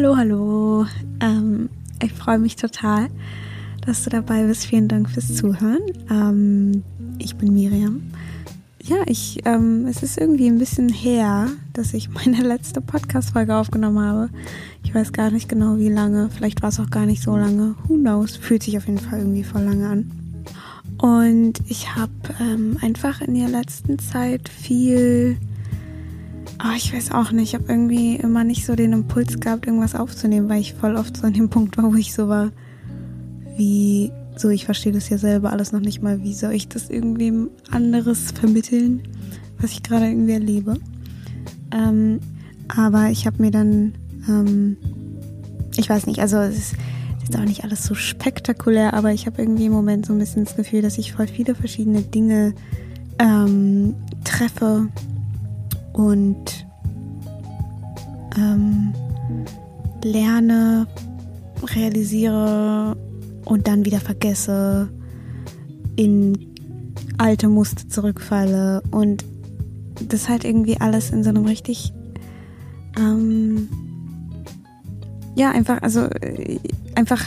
Hallo, hallo. Ähm, ich freue mich total, dass du dabei bist. Vielen Dank fürs Zuhören. Ähm, ich bin Miriam. Ja, ich, ähm, es ist irgendwie ein bisschen her, dass ich meine letzte Podcast-Folge aufgenommen habe. Ich weiß gar nicht genau, wie lange. Vielleicht war es auch gar nicht so lange. Who knows? Fühlt sich auf jeden Fall irgendwie voll lange an. Und ich habe ähm, einfach in der letzten Zeit viel Oh, ich weiß auch nicht. Ich habe irgendwie immer nicht so den Impuls gehabt, irgendwas aufzunehmen, weil ich voll oft so an dem Punkt war, wo ich so war, wie so, ich verstehe das ja selber alles noch nicht mal. Wie soll ich das irgendwem anderes vermitteln, was ich gerade irgendwie erlebe? Ähm, aber ich habe mir dann, ähm, ich weiß nicht, also es ist jetzt auch nicht alles so spektakulär, aber ich habe irgendwie im Moment so ein bisschen das Gefühl, dass ich voll viele verschiedene Dinge ähm, treffe und ähm, lerne, realisiere und dann wieder vergesse, in alte Muster zurückfalle und das halt irgendwie alles in so einem richtig ähm, ja einfach also äh, einfach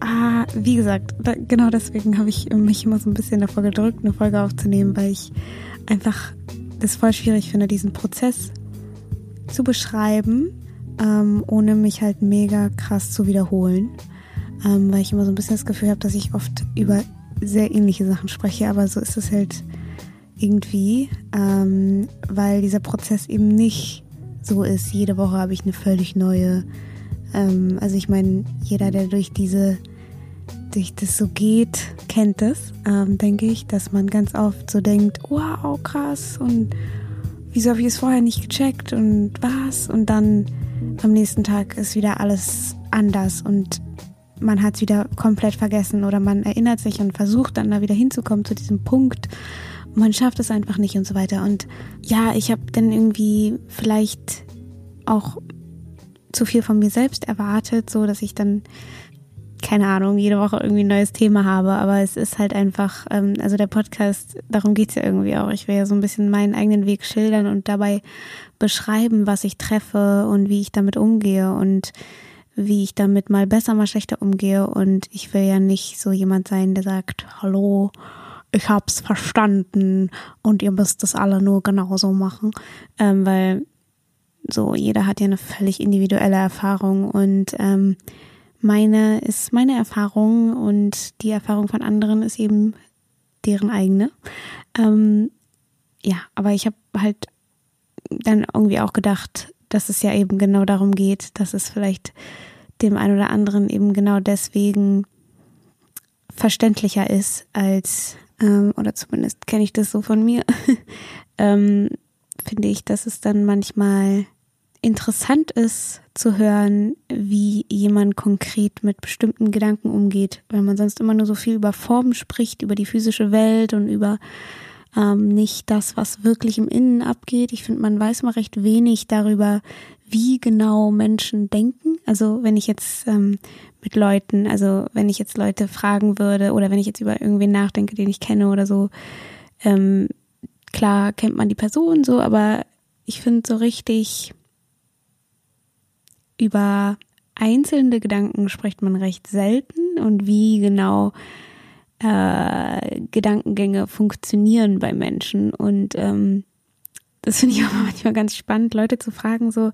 ah, wie gesagt da, genau deswegen habe ich mich immer so ein bisschen davor gedrückt eine Folge aufzunehmen weil ich einfach das voll schwierig finde, diesen Prozess zu beschreiben, ähm, ohne mich halt mega krass zu wiederholen. Ähm, weil ich immer so ein bisschen das Gefühl habe, dass ich oft über sehr ähnliche Sachen spreche, aber so ist es halt irgendwie, ähm, weil dieser Prozess eben nicht so ist. Jede Woche habe ich eine völlig neue, ähm, also ich meine, jeder, der durch diese durch das so geht, kennt es, ähm, denke ich, dass man ganz oft so denkt, wow, krass und wieso habe ich es vorher nicht gecheckt und was? Und dann am nächsten Tag ist wieder alles anders und man hat es wieder komplett vergessen oder man erinnert sich und versucht dann da wieder hinzukommen zu diesem Punkt. Man schafft es einfach nicht und so weiter. Und ja, ich habe dann irgendwie vielleicht auch zu viel von mir selbst erwartet, so dass ich dann keine Ahnung, jede Woche irgendwie ein neues Thema habe, aber es ist halt einfach, ähm, also der Podcast, darum geht's ja irgendwie auch. Ich will ja so ein bisschen meinen eigenen Weg schildern und dabei beschreiben, was ich treffe und wie ich damit umgehe und wie ich damit mal besser, mal schlechter umgehe. Und ich will ja nicht so jemand sein, der sagt, hallo, ich hab's verstanden und ihr müsst das alle nur genauso machen, ähm, weil so jeder hat ja eine völlig individuelle Erfahrung und ähm, meine ist meine Erfahrung und die Erfahrung von anderen ist eben deren eigene. Ähm, ja, aber ich habe halt dann irgendwie auch gedacht, dass es ja eben genau darum geht, dass es vielleicht dem einen oder anderen eben genau deswegen verständlicher ist als, ähm, oder zumindest kenne ich das so von mir, ähm, finde ich, dass es dann manchmal interessant ist zu hören, wie jemand konkret mit bestimmten Gedanken umgeht, weil man sonst immer nur so viel über Formen spricht, über die physische Welt und über ähm, nicht das, was wirklich im Innen abgeht. Ich finde, man weiß mal recht wenig darüber, wie genau Menschen denken. Also wenn ich jetzt ähm, mit Leuten, also wenn ich jetzt Leute fragen würde oder wenn ich jetzt über irgendwen nachdenke, den ich kenne oder so, ähm, klar kennt man die Person so, aber ich finde so richtig über einzelne Gedanken spricht man recht selten und wie genau äh, Gedankengänge funktionieren bei Menschen. Und ähm, das finde ich auch manchmal ganz spannend, Leute zu fragen, so,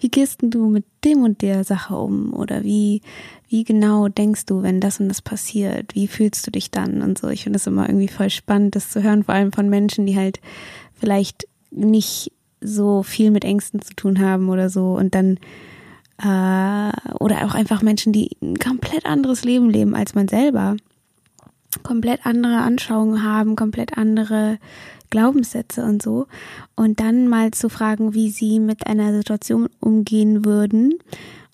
wie gehst du mit dem und der Sache um? Oder wie, wie genau denkst du, wenn das und das passiert? Wie fühlst du dich dann? Und so. Ich finde es immer irgendwie voll spannend, das zu hören, vor allem von Menschen, die halt vielleicht nicht so viel mit Ängsten zu tun haben oder so und dann äh, oder auch einfach Menschen, die ein komplett anderes Leben leben als man selber, komplett andere Anschauungen haben, komplett andere Glaubenssätze und so. Und dann mal zu fragen, wie sie mit einer Situation umgehen würden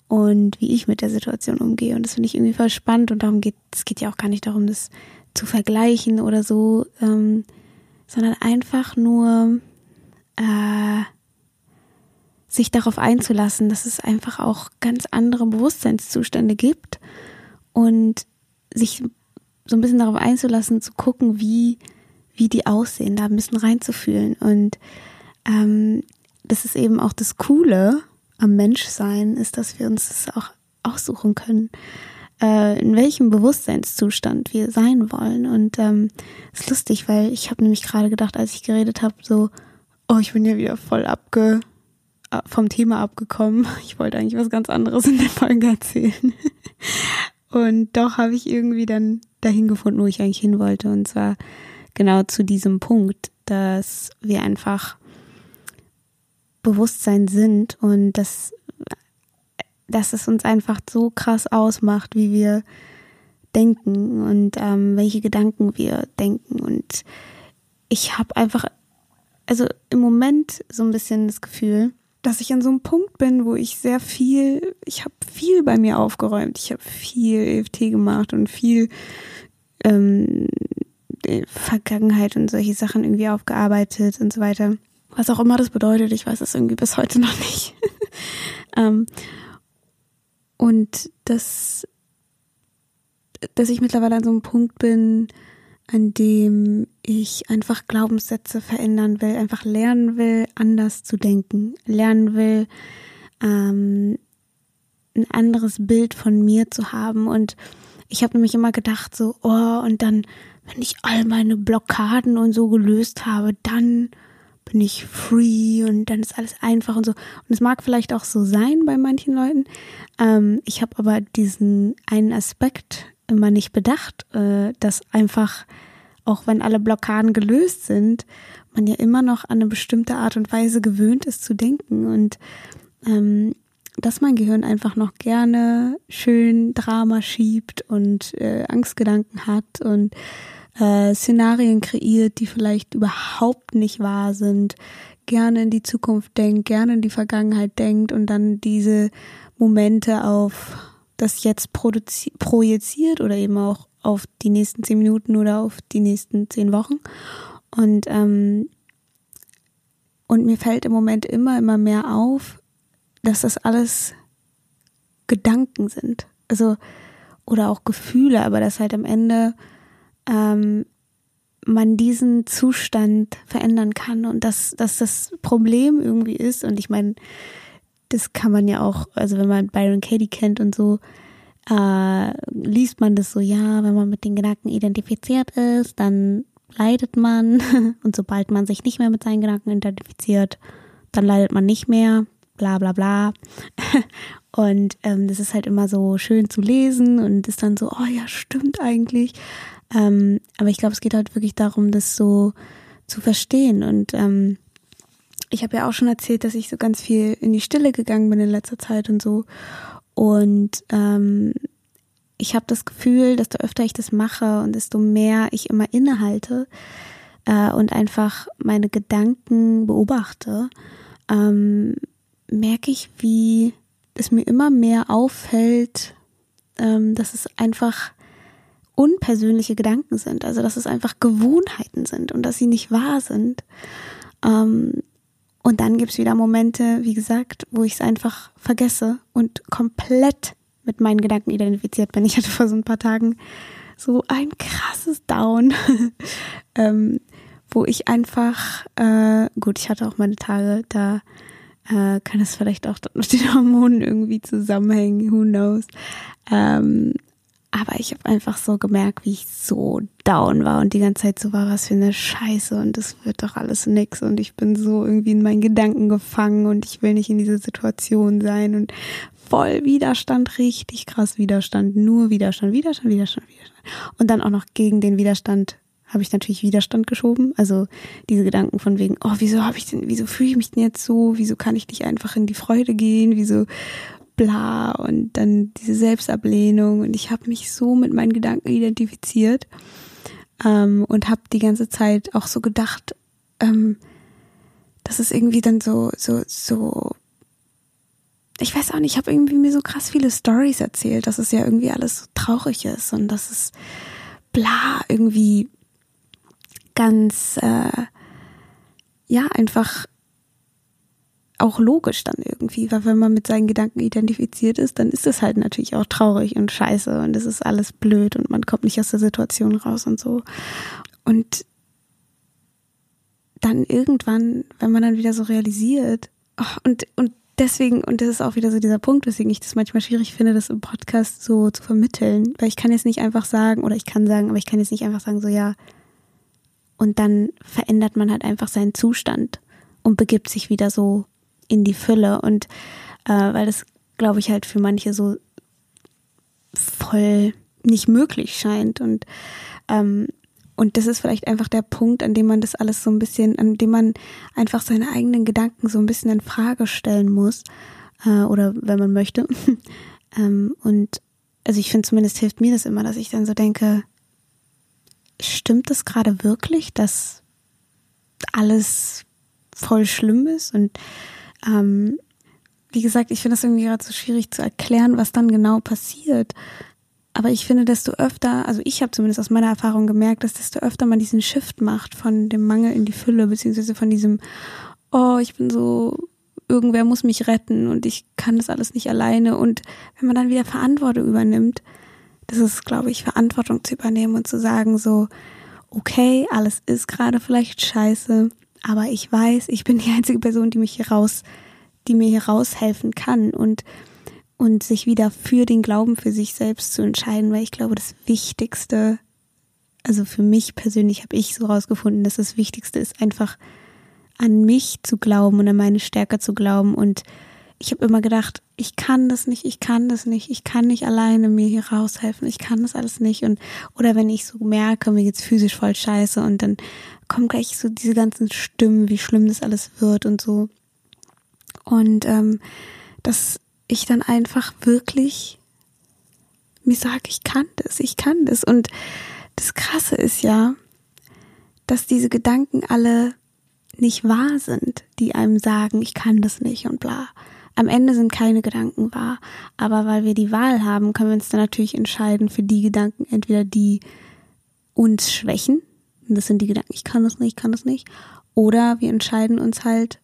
und wie ich mit der Situation umgehe. Und das finde ich irgendwie voll spannend und darum geht es geht ja auch gar nicht darum, das zu vergleichen oder so, ähm, sondern einfach nur äh, sich darauf einzulassen, dass es einfach auch ganz andere Bewusstseinszustände gibt und sich so ein bisschen darauf einzulassen, zu gucken, wie, wie die aussehen, da ein bisschen reinzufühlen. Und ähm, das ist eben auch das Coole am Menschsein ist, dass wir uns das auch aussuchen können, äh, in welchem Bewusstseinszustand wir sein wollen. Und ähm, ist lustig, weil ich habe nämlich gerade gedacht, als ich geredet habe, so, oh, ich bin ja wieder voll abge vom Thema abgekommen. Ich wollte eigentlich was ganz anderes in der Folge erzählen. Und doch habe ich irgendwie dann dahin gefunden, wo ich eigentlich hin wollte. Und zwar genau zu diesem Punkt, dass wir einfach Bewusstsein sind und dass, dass es uns einfach so krass ausmacht, wie wir denken und ähm, welche Gedanken wir denken. Und ich habe einfach, also im Moment so ein bisschen das Gefühl, dass ich an so einem Punkt bin, wo ich sehr viel, ich habe viel bei mir aufgeräumt, ich habe viel EFT gemacht und viel ähm, Vergangenheit und solche Sachen irgendwie aufgearbeitet und so weiter. Was auch immer das bedeutet, ich weiß es irgendwie bis heute noch nicht. ähm, und dass, dass ich mittlerweile an so einem Punkt bin, an dem ich einfach Glaubenssätze verändern will, einfach lernen will, anders zu denken, lernen will, ähm, ein anderes Bild von mir zu haben. Und ich habe nämlich immer gedacht, so, oh, und dann, wenn ich all meine Blockaden und so gelöst habe, dann bin ich free und dann ist alles einfach und so. Und es mag vielleicht auch so sein bei manchen Leuten. Ähm, ich habe aber diesen einen Aspekt immer nicht bedacht, äh, dass einfach, auch wenn alle Blockaden gelöst sind, man ja immer noch an eine bestimmte Art und Weise gewöhnt ist zu denken und ähm, dass mein Gehirn einfach noch gerne schön Drama schiebt und äh, Angstgedanken hat und äh, Szenarien kreiert, die vielleicht überhaupt nicht wahr sind, gerne in die Zukunft denkt, gerne in die Vergangenheit denkt und dann diese Momente auf das jetzt projiziert oder eben auch auf die nächsten zehn Minuten oder auf die nächsten zehn Wochen. Und, ähm, und mir fällt im Moment immer, immer mehr auf, dass das alles Gedanken sind. Also, oder auch Gefühle, aber dass halt am Ende ähm, man diesen Zustand verändern kann und dass, dass das Problem irgendwie ist. Und ich meine, das kann man ja auch, also wenn man Byron Katie kennt und so, äh, liest man das so, ja, wenn man mit den Gedanken identifiziert ist, dann leidet man. Und sobald man sich nicht mehr mit seinen Gedanken identifiziert, dann leidet man nicht mehr. Bla bla bla. Und ähm, das ist halt immer so schön zu lesen und ist dann so, oh ja, stimmt eigentlich. Ähm, aber ich glaube, es geht halt wirklich darum, das so zu verstehen. Und ähm, ich habe ja auch schon erzählt, dass ich so ganz viel in die Stille gegangen bin in letzter Zeit und so. Und ähm, ich habe das Gefühl, desto öfter ich das mache und desto mehr ich immer innehalte äh, und einfach meine Gedanken beobachte, ähm, merke ich, wie es mir immer mehr auffällt, ähm, dass es einfach unpersönliche Gedanken sind, also dass es einfach Gewohnheiten sind und dass sie nicht wahr sind. Ähm, und dann gibt's wieder Momente, wie gesagt, wo ich es einfach vergesse und komplett mit meinen Gedanken identifiziert bin. Ich hatte vor so ein paar Tagen so ein krasses Down, ähm, wo ich einfach, äh, gut, ich hatte auch meine Tage, da äh, kann es vielleicht auch mit den Hormonen irgendwie zusammenhängen, who knows. Ähm, aber ich habe einfach so gemerkt, wie ich so down war und die ganze Zeit so war, was für eine Scheiße und das wird doch alles nix und ich bin so irgendwie in meinen Gedanken gefangen und ich will nicht in dieser Situation sein und voll Widerstand, richtig krass Widerstand, nur Widerstand, Widerstand, Widerstand, Widerstand. Und dann auch noch gegen den Widerstand habe ich natürlich Widerstand geschoben. Also diese Gedanken von wegen, oh, wieso habe ich denn, wieso fühle ich mich denn jetzt so? Wieso kann ich nicht einfach in die Freude gehen? Wieso bla und dann diese Selbstablehnung und ich habe mich so mit meinen Gedanken identifiziert ähm, und habe die ganze Zeit auch so gedacht, ähm, dass es irgendwie dann so so so ich weiß auch nicht, ich habe irgendwie mir so krass viele Stories erzählt, dass es ja irgendwie alles so traurig ist und dass es bla irgendwie ganz äh, ja einfach auch logisch dann irgendwie, weil wenn man mit seinen Gedanken identifiziert ist, dann ist es halt natürlich auch traurig und scheiße und es ist alles blöd und man kommt nicht aus der Situation raus und so. Und dann irgendwann, wenn man dann wieder so realisiert, und, und deswegen, und das ist auch wieder so dieser Punkt, weswegen ich das manchmal schwierig finde, das im Podcast so zu vermitteln, weil ich kann jetzt nicht einfach sagen, oder ich kann sagen, aber ich kann jetzt nicht einfach sagen, so ja, und dann verändert man halt einfach seinen Zustand und begibt sich wieder so in die Fülle und äh, weil das, glaube ich, halt für manche so voll nicht möglich scheint und ähm, und das ist vielleicht einfach der Punkt, an dem man das alles so ein bisschen, an dem man einfach seine eigenen Gedanken so ein bisschen in Frage stellen muss. Äh, oder wenn man möchte. ähm, und also ich finde zumindest hilft mir das immer, dass ich dann so denke, stimmt das gerade wirklich, dass alles voll schlimm ist? Und ähm, wie gesagt, ich finde das irgendwie gerade so schwierig zu erklären, was dann genau passiert. Aber ich finde, desto öfter, also ich habe zumindest aus meiner Erfahrung gemerkt, dass desto öfter man diesen Shift macht von dem Mangel in die Fülle, beziehungsweise von diesem, oh, ich bin so, irgendwer muss mich retten und ich kann das alles nicht alleine. Und wenn man dann wieder Verantwortung übernimmt, das ist, glaube ich, Verantwortung zu übernehmen und zu sagen, so, okay, alles ist gerade vielleicht scheiße, aber ich weiß, ich bin die einzige Person, die mich hier raus, die mir hier raushelfen kann. Und und sich wieder für den Glauben für sich selbst zu entscheiden, weil ich glaube, das Wichtigste, also für mich persönlich habe ich so rausgefunden, dass das Wichtigste ist einfach an mich zu glauben und an meine Stärke zu glauben und ich habe immer gedacht, ich kann das nicht, ich kann das nicht, ich kann nicht alleine mir hier raushelfen, ich kann das alles nicht und oder wenn ich so merke, mir geht's physisch voll scheiße und dann kommen gleich so diese ganzen Stimmen, wie schlimm das alles wird und so und ähm, das ich dann einfach wirklich mir sage, ich kann das, ich kann das. Und das Krasse ist ja, dass diese Gedanken alle nicht wahr sind, die einem sagen, ich kann das nicht und bla. Am Ende sind keine Gedanken wahr, aber weil wir die Wahl haben, können wir uns dann natürlich entscheiden für die Gedanken, entweder die uns schwächen, und das sind die Gedanken, ich kann das nicht, ich kann das nicht, oder wir entscheiden uns halt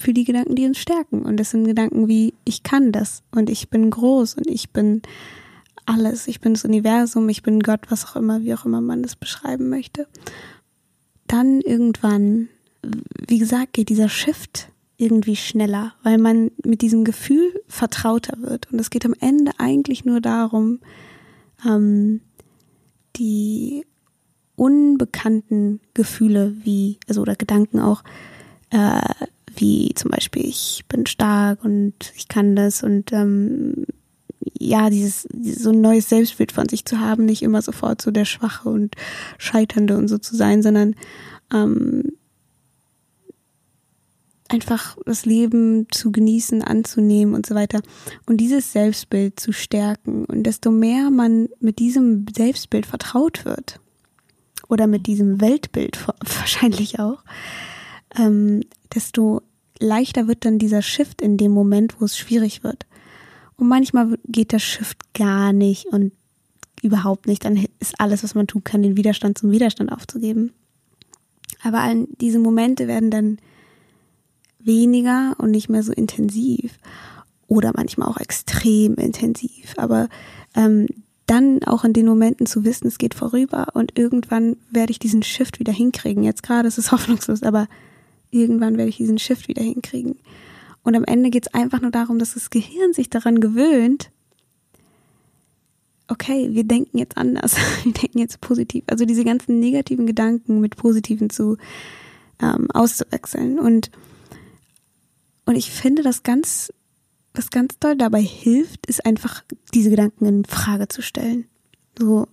für die Gedanken, die uns stärken. Und das sind Gedanken wie, ich kann das und ich bin groß und ich bin alles, ich bin das Universum, ich bin Gott, was auch immer, wie auch immer man das beschreiben möchte. Dann irgendwann, wie gesagt, geht dieser Shift irgendwie schneller, weil man mit diesem Gefühl vertrauter wird. Und es geht am Ende eigentlich nur darum, ähm, die unbekannten Gefühle wie, also oder Gedanken auch, äh, wie zum Beispiel, ich bin stark und ich kann das und ähm, ja, dieses, so ein neues Selbstbild von sich zu haben, nicht immer sofort so der Schwache und Scheiternde und so zu sein, sondern ähm, einfach das Leben zu genießen, anzunehmen und so weiter. Und dieses Selbstbild zu stärken. Und desto mehr man mit diesem Selbstbild vertraut wird, oder mit diesem Weltbild wahrscheinlich auch, ähm, desto leichter wird dann dieser Shift in dem Moment, wo es schwierig wird. Und manchmal geht der Shift gar nicht und überhaupt nicht. Dann ist alles, was man tun kann, den Widerstand zum Widerstand aufzugeben. Aber all diese Momente werden dann weniger und nicht mehr so intensiv oder manchmal auch extrem intensiv. Aber ähm, dann auch in den Momenten zu wissen, es geht vorüber und irgendwann werde ich diesen Shift wieder hinkriegen. Jetzt gerade ist es hoffnungslos, aber irgendwann werde ich diesen Shift wieder hinkriegen. Und am Ende geht es einfach nur darum, dass das Gehirn sich daran gewöhnt, okay, wir denken jetzt anders, wir denken jetzt positiv. Also diese ganzen negativen Gedanken mit positiven zu ähm, auszuwechseln. Und, und ich finde, das ganz, was ganz doll dabei hilft, ist einfach diese Gedanken in Frage zu stellen. So,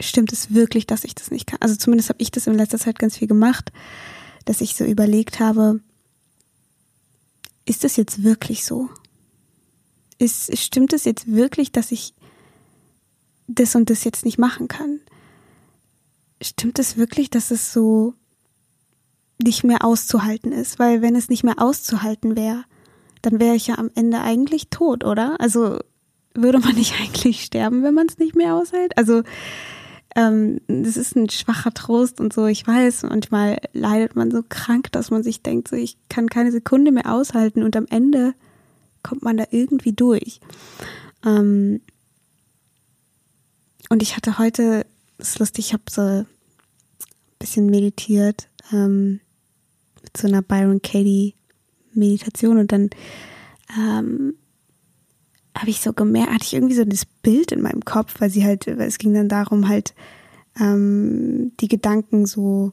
stimmt es wirklich, dass ich das nicht kann? Also zumindest habe ich das in letzter Zeit ganz viel gemacht, dass ich so überlegt habe, ist das jetzt wirklich so? Ist, stimmt es jetzt wirklich, dass ich das und das jetzt nicht machen kann? Stimmt es wirklich, dass es so nicht mehr auszuhalten ist? Weil wenn es nicht mehr auszuhalten wäre, dann wäre ich ja am Ende eigentlich tot, oder? Also würde man nicht eigentlich sterben, wenn man es nicht mehr aushält? Also ähm, das ist ein schwacher Trost und so. Ich weiß, manchmal leidet man so krank, dass man sich denkt, so ich kann keine Sekunde mehr aushalten und am Ende kommt man da irgendwie durch. Ähm, und ich hatte heute, das ist lustig, ich habe so ein bisschen meditiert ähm, so einer Byron Katie Meditation und dann ähm, habe ich so gemerkt, hatte ich irgendwie so das Bild in meinem Kopf, weil sie halt, es ging dann darum, halt ähm, die Gedanken so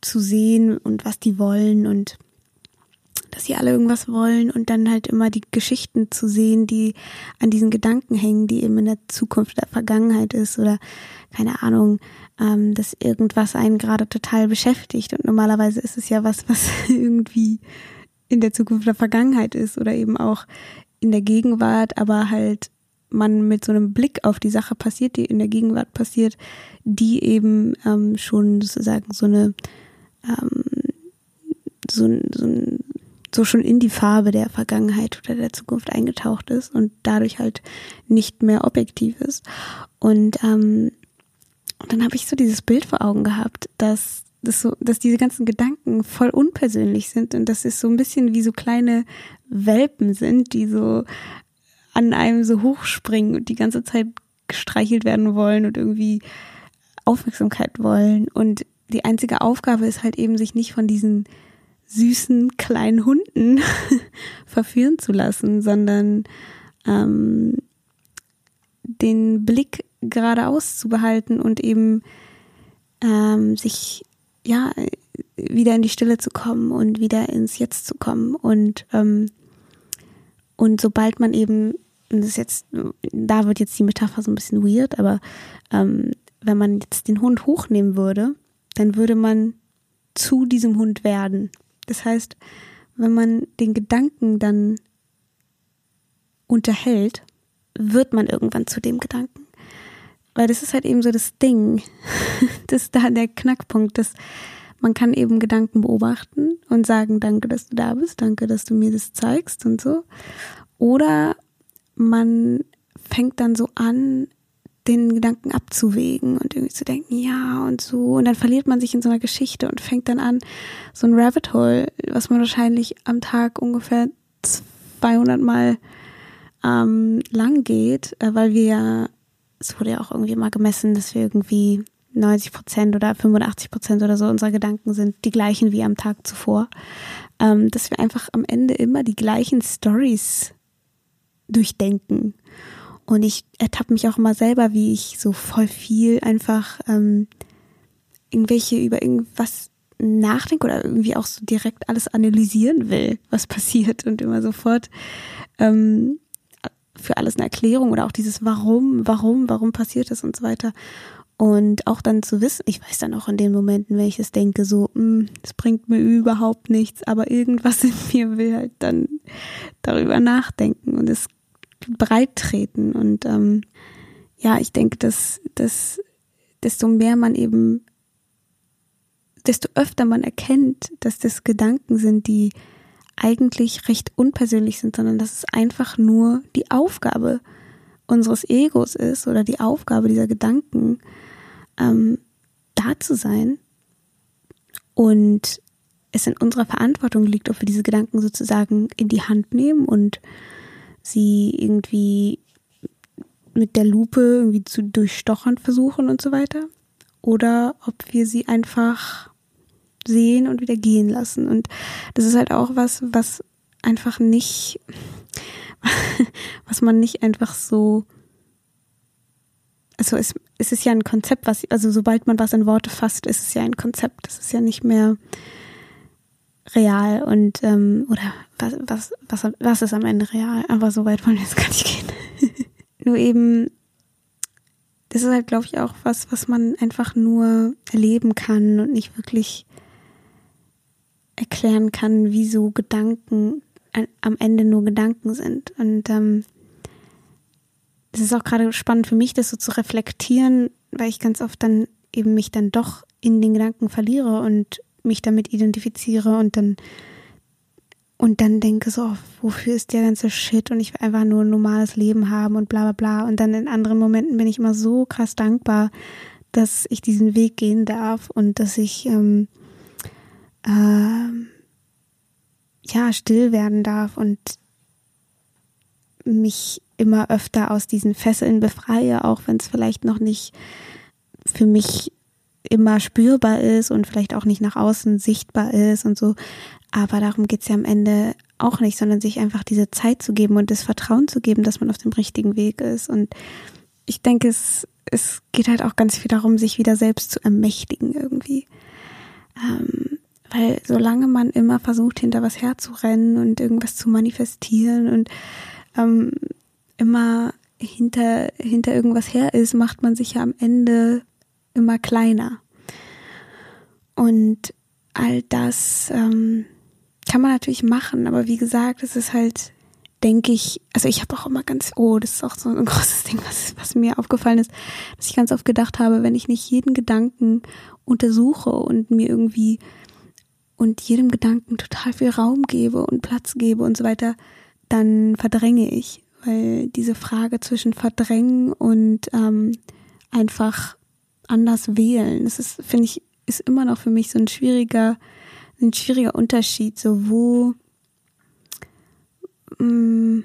zu sehen und was die wollen und dass sie alle irgendwas wollen und dann halt immer die Geschichten zu sehen, die an diesen Gedanken hängen, die eben in der Zukunft der Vergangenheit ist oder keine Ahnung, ähm, dass irgendwas einen gerade total beschäftigt. Und normalerweise ist es ja was, was irgendwie in der Zukunft der Vergangenheit ist oder eben auch in der Gegenwart, aber halt man mit so einem Blick auf die Sache passiert, die in der Gegenwart passiert, die eben ähm, schon sozusagen so eine ähm, so, so, so schon in die Farbe der Vergangenheit oder der Zukunft eingetaucht ist und dadurch halt nicht mehr objektiv ist. Und, ähm, und dann habe ich so dieses Bild vor Augen gehabt, dass dass so, dass diese ganzen Gedanken voll unpersönlich sind und dass es so ein bisschen wie so kleine Welpen sind, die so an einem so hochspringen und die ganze Zeit gestreichelt werden wollen und irgendwie Aufmerksamkeit wollen. Und die einzige Aufgabe ist halt eben, sich nicht von diesen süßen kleinen Hunden verführen zu lassen, sondern ähm, den Blick geradeaus zu behalten und eben ähm, sich ja wieder in die Stille zu kommen und wieder ins Jetzt zu kommen und ähm, und sobald man eben das ist jetzt da wird jetzt die Metapher so ein bisschen weird, aber ähm, wenn man jetzt den Hund hochnehmen würde, dann würde man zu diesem Hund werden. Das heißt, wenn man den Gedanken dann unterhält, wird man irgendwann zu dem Gedanken. Weil das ist halt eben so das Ding, das ist da der Knackpunkt, dass man kann eben Gedanken beobachten und sagen, danke, dass du da bist, danke, dass du mir das zeigst und so. Oder man fängt dann so an, den Gedanken abzuwägen und irgendwie zu denken, ja und so. Und dann verliert man sich in so einer Geschichte und fängt dann an, so ein Rabbit Hole, was man wahrscheinlich am Tag ungefähr 200 Mal ähm, lang geht, äh, weil wir ja, es wurde ja auch irgendwie mal gemessen, dass wir irgendwie 90 Prozent oder 85 Prozent oder so unserer Gedanken sind die gleichen wie am Tag zuvor. Ähm, dass wir einfach am Ende immer die gleichen Stories durchdenken. Und ich ertappe mich auch immer selber, wie ich so voll viel einfach ähm, irgendwelche über irgendwas nachdenke oder irgendwie auch so direkt alles analysieren will, was passiert und immer sofort ähm, für alles eine Erklärung oder auch dieses Warum, warum, warum passiert das und so weiter. Und auch dann zu wissen, ich weiß dann auch in den Momenten, wenn ich es denke, so, hm, es bringt mir überhaupt nichts, aber irgendwas in mir will halt dann darüber nachdenken und es breit treten. Und ähm, ja, ich denke, dass, dass desto mehr man eben, desto öfter man erkennt, dass das Gedanken sind, die eigentlich recht unpersönlich sind, sondern dass es einfach nur die Aufgabe unseres Egos ist oder die Aufgabe dieser Gedanken, ähm, da zu sein und es in unserer Verantwortung liegt, ob wir diese Gedanken sozusagen in die Hand nehmen und sie irgendwie mit der Lupe irgendwie zu durchstochern versuchen und so weiter. Oder ob wir sie einfach sehen und wieder gehen lassen. Und das ist halt auch was, was einfach nicht, was man nicht einfach so, also es, es ist ja ein Konzept, was, also sobald man was in Worte fasst, ist es ja ein Konzept. Das ist ja nicht mehr real und ähm, oder was, was, was, was ist am Ende real? Aber so weit wollen wir jetzt gar nicht gehen. nur eben, das ist halt, glaube ich, auch was, was man einfach nur erleben kann und nicht wirklich erklären kann, wieso Gedanken am Ende nur Gedanken sind. Und ähm, es ist auch gerade spannend für mich, das so zu reflektieren, weil ich ganz oft dann eben mich dann doch in den Gedanken verliere und mich damit identifiziere und dann und dann denke so, oh, wofür ist der ganze Shit und ich will einfach nur ein normales Leben haben und bla bla bla. Und dann in anderen Momenten bin ich immer so krass dankbar, dass ich diesen Weg gehen darf und dass ich ähm, äh, ja still werden darf und mich immer öfter aus diesen Fesseln befreie, auch wenn es vielleicht noch nicht für mich immer spürbar ist und vielleicht auch nicht nach außen sichtbar ist und so. Aber darum geht's ja am Ende auch nicht, sondern sich einfach diese Zeit zu geben und das Vertrauen zu geben, dass man auf dem richtigen Weg ist. Und ich denke, es, es geht halt auch ganz viel darum, sich wieder selbst zu ermächtigen irgendwie. Ähm, weil solange man immer versucht, hinter was herzurennen und irgendwas zu manifestieren und ähm, immer hinter, hinter irgendwas her ist, macht man sich ja am Ende immer kleiner. Und all das ähm, kann man natürlich machen, aber wie gesagt, es ist halt, denke ich, also ich habe auch immer ganz, oh, das ist auch so ein großes Ding, was, was mir aufgefallen ist, dass ich ganz oft gedacht habe, wenn ich nicht jeden Gedanken untersuche und mir irgendwie und jedem Gedanken total viel Raum gebe und Platz gebe und so weiter, dann verdränge ich, weil diese Frage zwischen verdrängen und ähm, einfach anders wählen, das ist, finde ich, ist immer noch für mich so ein schwieriger, ein schwieriger Unterschied, so wo, mh, mm,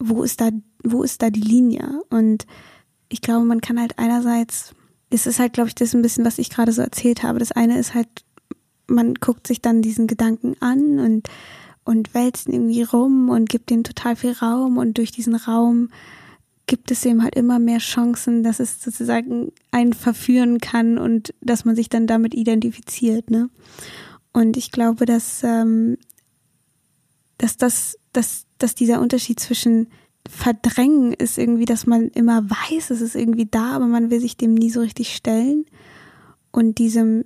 wo ist da, wo ist da die Linie? Und ich glaube, man kann halt einerseits, es ist halt, glaube ich, das ein bisschen, was ich gerade so erzählt habe. Das eine ist halt, man guckt sich dann diesen Gedanken an und, und wälzt ihn irgendwie rum und gibt ihm total viel Raum und durch diesen Raum gibt es eben halt immer mehr Chancen, dass es sozusagen einen verführen kann und dass man sich dann damit identifiziert, ne? Und ich glaube, dass, ähm, dass das, dass, dass dieser Unterschied zwischen Verdrängen ist irgendwie, dass man immer weiß, es ist irgendwie da, aber man will sich dem nie so richtig stellen. Und diesem,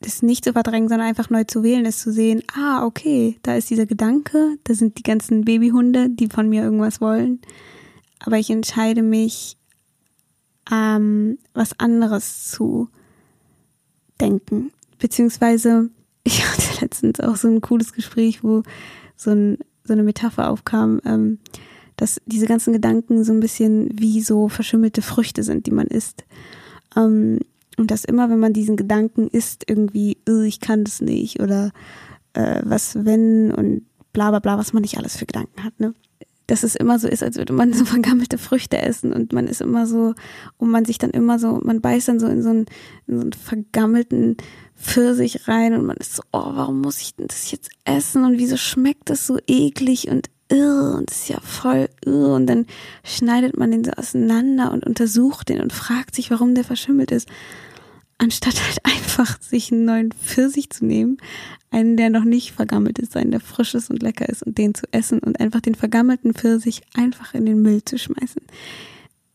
das nicht zu verdrängen, sondern einfach neu zu wählen, ist zu sehen, ah, okay, da ist dieser Gedanke, da sind die ganzen Babyhunde, die von mir irgendwas wollen aber ich entscheide mich, ähm, was anderes zu denken. Beziehungsweise, ich hatte letztens auch so ein cooles Gespräch, wo so, ein, so eine Metapher aufkam, ähm, dass diese ganzen Gedanken so ein bisschen wie so verschimmelte Früchte sind, die man isst. Ähm, und dass immer, wenn man diesen Gedanken isst, irgendwie, ich kann das nicht oder äh, was wenn und bla bla bla, was man nicht alles für Gedanken hat, ne? Dass es immer so ist, als würde man so vergammelte Früchte essen und man ist immer so, und man sich dann immer so, man beißt dann so in so einen, in so einen vergammelten Pfirsich rein und man ist so, oh, warum muss ich denn das jetzt essen und wieso schmeckt das so eklig und irr und ist ja voll irr und dann schneidet man den so auseinander und untersucht den und fragt sich, warum der verschimmelt ist anstatt halt einfach sich einen neuen Pfirsich zu nehmen, einen, der noch nicht vergammelt ist, einen, der frisch ist und lecker ist und den zu essen und einfach den vergammelten Pfirsich einfach in den Müll zu schmeißen.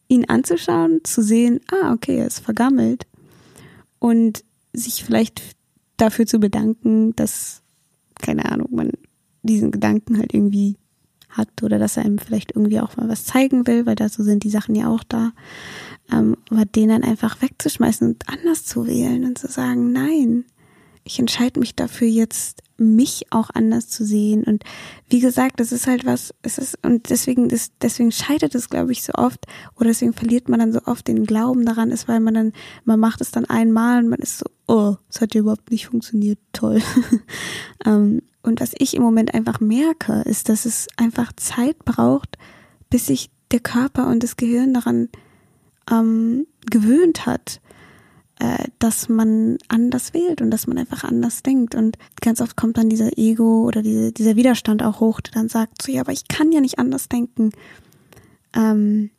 Ihn anzuschauen, zu sehen, ah, okay, er ist vergammelt und sich vielleicht dafür zu bedanken, dass, keine Ahnung, man diesen Gedanken halt irgendwie hat oder dass er einem vielleicht irgendwie auch mal was zeigen will, weil dazu sind die Sachen ja auch da ähm, aber den dann einfach wegzuschmeißen und anders zu wählen und zu sagen, nein, ich entscheide mich dafür jetzt, mich auch anders zu sehen. Und wie gesagt, das ist halt was, es ist, und deswegen ist, deswegen scheitert es, glaube ich, so oft, oder deswegen verliert man dann so oft den Glauben daran, ist, weil man dann, man macht es dann einmal und man ist so, oh, es hat ja überhaupt nicht funktioniert, toll. ähm, und was ich im Moment einfach merke, ist, dass es einfach Zeit braucht, bis sich der Körper und das Gehirn daran ähm, gewöhnt hat, äh, dass man anders wählt und dass man einfach anders denkt. Und ganz oft kommt dann dieser Ego oder diese, dieser Widerstand auch hoch, der dann sagt, so ja, aber ich kann ja nicht anders denken. Ähm,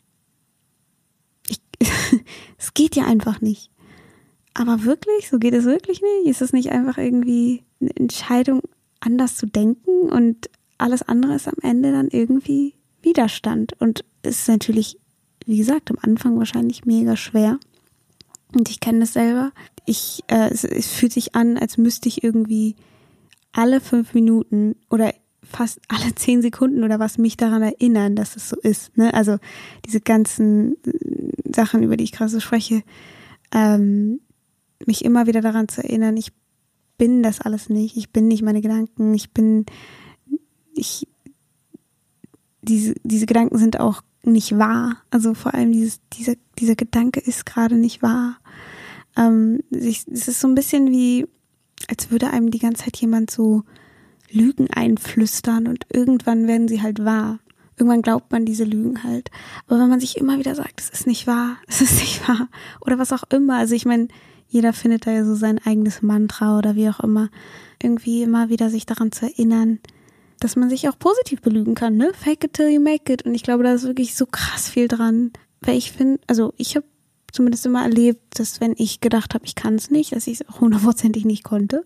es geht ja einfach nicht. Aber wirklich, so geht es wirklich nicht? Ist es nicht einfach irgendwie eine Entscheidung, anders zu denken und alles andere ist am Ende dann irgendwie Widerstand und ist natürlich wie gesagt, am Anfang wahrscheinlich mega schwer. Und ich kenne das selber. Ich, äh, es, es fühlt sich an, als müsste ich irgendwie alle fünf Minuten oder fast alle zehn Sekunden oder was mich daran erinnern, dass es so ist. Ne? Also diese ganzen äh, Sachen, über die ich gerade so spreche, ähm, mich immer wieder daran zu erinnern, ich bin das alles nicht, ich bin nicht meine Gedanken, ich bin, ich, diese, diese Gedanken sind auch nicht wahr. Also vor allem dieses, dieser, dieser Gedanke ist gerade nicht wahr. Ähm, es ist so ein bisschen wie, als würde einem die ganze Zeit jemand so Lügen einflüstern und irgendwann werden sie halt wahr. irgendwann glaubt man diese Lügen halt. Aber wenn man sich immer wieder sagt, es ist nicht wahr, es ist nicht wahr, oder was auch immer, also ich meine, jeder findet da ja so sein eigenes Mantra oder wie auch immer, irgendwie immer wieder sich daran zu erinnern, dass man sich auch positiv belügen kann, ne? Fake it till you make it. Und ich glaube, da ist wirklich so krass viel dran. Weil ich finde, also ich habe zumindest immer erlebt, dass wenn ich gedacht habe, ich kann es nicht, dass ich es auch hundertprozentig nicht konnte.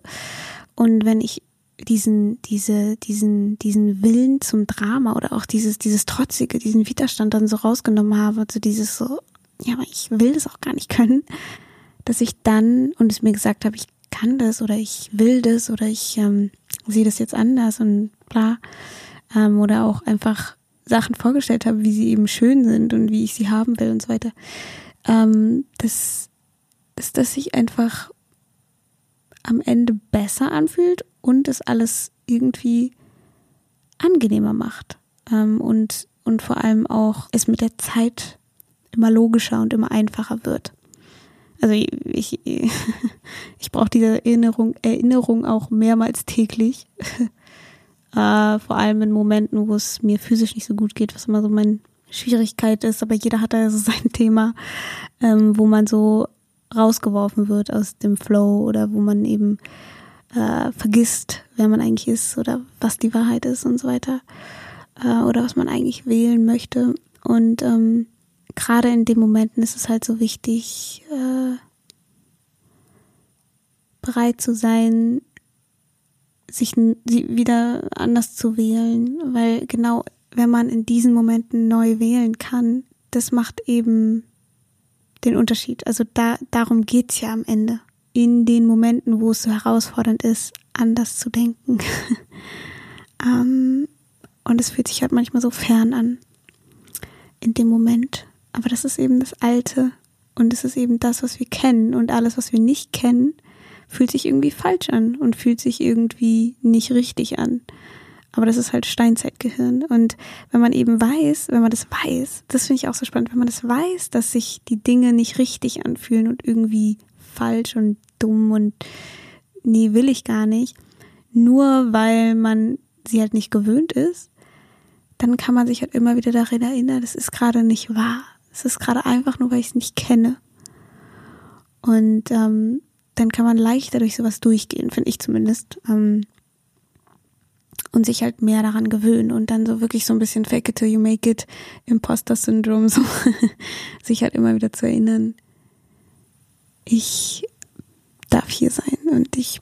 Und wenn ich diesen, diese, diesen, diesen Willen zum Drama oder auch dieses, dieses Trotzige, diesen Widerstand dann so rausgenommen habe, also dieses so, ja, aber ich will das auch gar nicht können, dass ich dann und es mir gesagt habe, ich kann das oder ich will das oder ich ähm, sehe das jetzt anders und bla. Ähm, oder auch einfach Sachen vorgestellt habe, wie sie eben schön sind und wie ich sie haben will und so weiter. Ähm, das ist, dass sich einfach am Ende besser anfühlt und es alles irgendwie angenehmer macht. Ähm, und, und vor allem auch es mit der Zeit immer logischer und immer einfacher wird. Also ich, ich, ich brauche diese Erinnerung, Erinnerung auch mehrmals täglich. äh, vor allem in Momenten, wo es mir physisch nicht so gut geht, was immer so meine Schwierigkeit ist, aber jeder hat da so sein Thema, ähm, wo man so rausgeworfen wird aus dem Flow oder wo man eben äh, vergisst, wer man eigentlich ist oder was die Wahrheit ist und so weiter. Äh, oder was man eigentlich wählen möchte. Und ähm, gerade in den Momenten ist es halt so wichtig, äh, bereit zu sein, sich wieder anders zu wählen, weil genau wenn man in diesen Momenten neu wählen kann, das macht eben den Unterschied. Also da darum geht's ja am Ende. In den Momenten, wo es so herausfordernd ist, anders zu denken. ähm, und es fühlt sich halt manchmal so fern an in dem Moment. Aber das ist eben das Alte und es ist eben das, was wir kennen. Und alles, was wir nicht kennen, fühlt sich irgendwie falsch an und fühlt sich irgendwie nicht richtig an. Aber das ist halt Steinzeitgehirn. Und wenn man eben weiß, wenn man das weiß, das finde ich auch so spannend, wenn man das weiß, dass sich die Dinge nicht richtig anfühlen und irgendwie falsch und dumm und nee, will ich gar nicht, nur weil man sie halt nicht gewöhnt ist, dann kann man sich halt immer wieder darin erinnern, das ist gerade nicht wahr. Es ist gerade einfach nur, weil ich es nicht kenne. Und ähm, dann kann man leichter durch sowas durchgehen, finde ich zumindest. Ähm, und sich halt mehr daran gewöhnen und dann so wirklich so ein bisschen fake it till you make it, Imposter-Syndrom, so sich halt immer wieder zu erinnern, ich darf hier sein und ich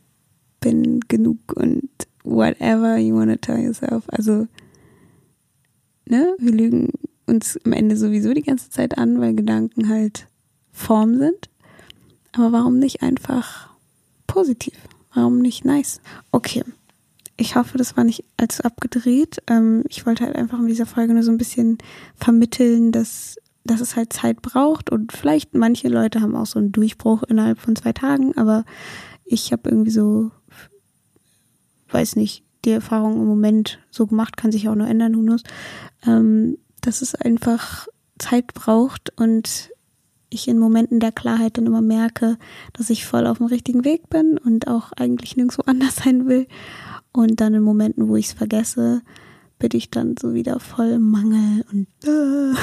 bin genug und whatever you wanna tell yourself. Also, ne, wir lügen uns am Ende sowieso die ganze Zeit an, weil Gedanken halt Form sind. Aber warum nicht einfach positiv? Warum nicht nice? Okay, ich hoffe, das war nicht allzu abgedreht. Ähm, ich wollte halt einfach in dieser Folge nur so ein bisschen vermitteln, dass, dass es halt Zeit braucht und vielleicht manche Leute haben auch so einen Durchbruch innerhalb von zwei Tagen, aber ich habe irgendwie so, weiß nicht, die Erfahrung im Moment so gemacht, kann sich auch nur ändern, Hunus, ähm, dass es einfach Zeit braucht und ich in Momenten der Klarheit dann immer merke, dass ich voll auf dem richtigen Weg bin und auch eigentlich nirgendwo anders sein will und dann in Momenten, wo ich es vergesse, bin ich dann so wieder voll Mangel und äh.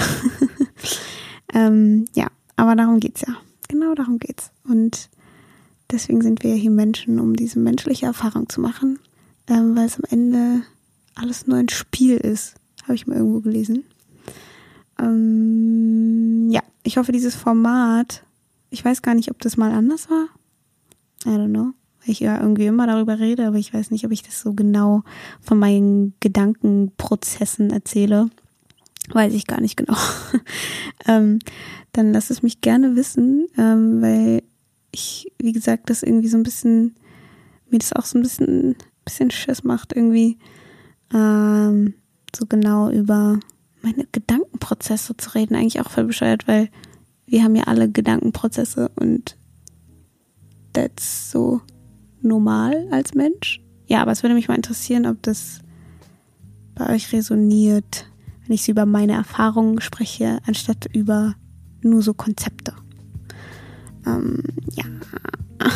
ähm, ja, aber darum geht's ja. Genau darum geht's. Und deswegen sind wir hier Menschen, um diese menschliche Erfahrung zu machen, ähm, weil es am Ende alles nur ein Spiel ist, habe ich mal irgendwo gelesen. Ähm, ja, ich hoffe, dieses Format, ich weiß gar nicht, ob das mal anders war. I don't know ich ja irgendwie immer darüber rede, aber ich weiß nicht, ob ich das so genau von meinen Gedankenprozessen erzähle. Weiß ich gar nicht genau. ähm, dann lass es mich gerne wissen, ähm, weil ich, wie gesagt, das irgendwie so ein bisschen, mir das auch so ein bisschen, bisschen Schiss macht, irgendwie ähm, so genau über meine Gedankenprozesse zu reden. Eigentlich auch voll bescheuert, weil wir haben ja alle Gedankenprozesse und that's so normal als Mensch. Ja, aber es würde mich mal interessieren, ob das bei euch resoniert, wenn ich so über meine Erfahrungen spreche, anstatt über nur so Konzepte. Ähm, ja,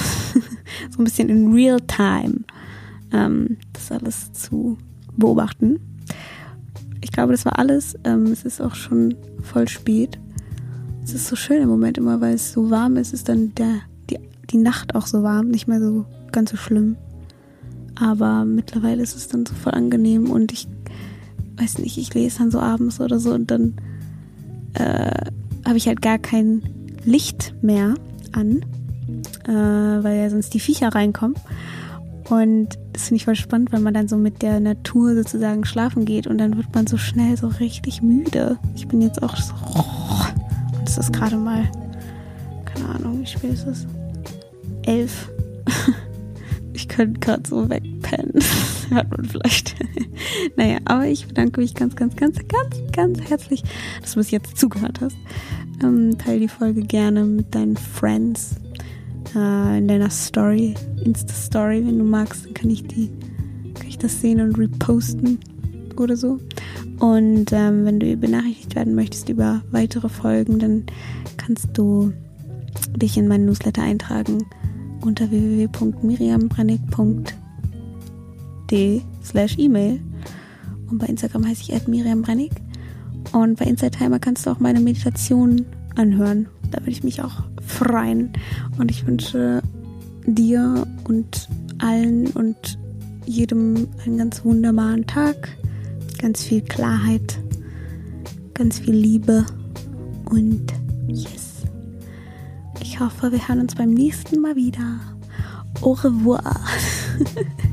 so ein bisschen in Real Time ähm, das alles zu beobachten. Ich glaube, das war alles. Ähm, es ist auch schon voll spät. Es ist so schön im Moment immer, weil es so warm ist, ist dann der, die, die Nacht auch so warm, nicht mehr so ganz so schlimm. Aber mittlerweile ist es dann so voll angenehm und ich weiß nicht, ich lese dann so abends oder so und dann äh, habe ich halt gar kein Licht mehr an, äh, weil ja sonst die Viecher reinkommen. Und das finde ich voll spannend, wenn man dann so mit der Natur sozusagen schlafen geht und dann wird man so schnell so richtig müde. Ich bin jetzt auch so. Und es ist gerade mal, keine Ahnung, wie spät ist es? Elf. Ich könnte gerade so wegpennen. Hört man vielleicht. naja, aber ich bedanke mich ganz, ganz, ganz, ganz, ganz herzlich, dass du bis jetzt zugehört hast. Ähm, teile die Folge gerne mit deinen Friends äh, in deiner Story, Insta-Story, wenn du magst, dann kann ich die, kann ich das sehen und reposten oder so. Und ähm, wenn du benachrichtigt werden möchtest über weitere Folgen, dann kannst du dich in meinen Newsletter eintragen unter www.miriambrennig.de slash E-Mail. Und bei Instagram heiße ich @miriambrennig. Und bei Inside Timer kannst du auch meine Meditation anhören. Da würde ich mich auch freuen. Und ich wünsche dir und allen und jedem einen ganz wunderbaren Tag. Ganz viel Klarheit, ganz viel Liebe und yes. Ich hoffe, wir hören uns beim nächsten Mal wieder. Au revoir.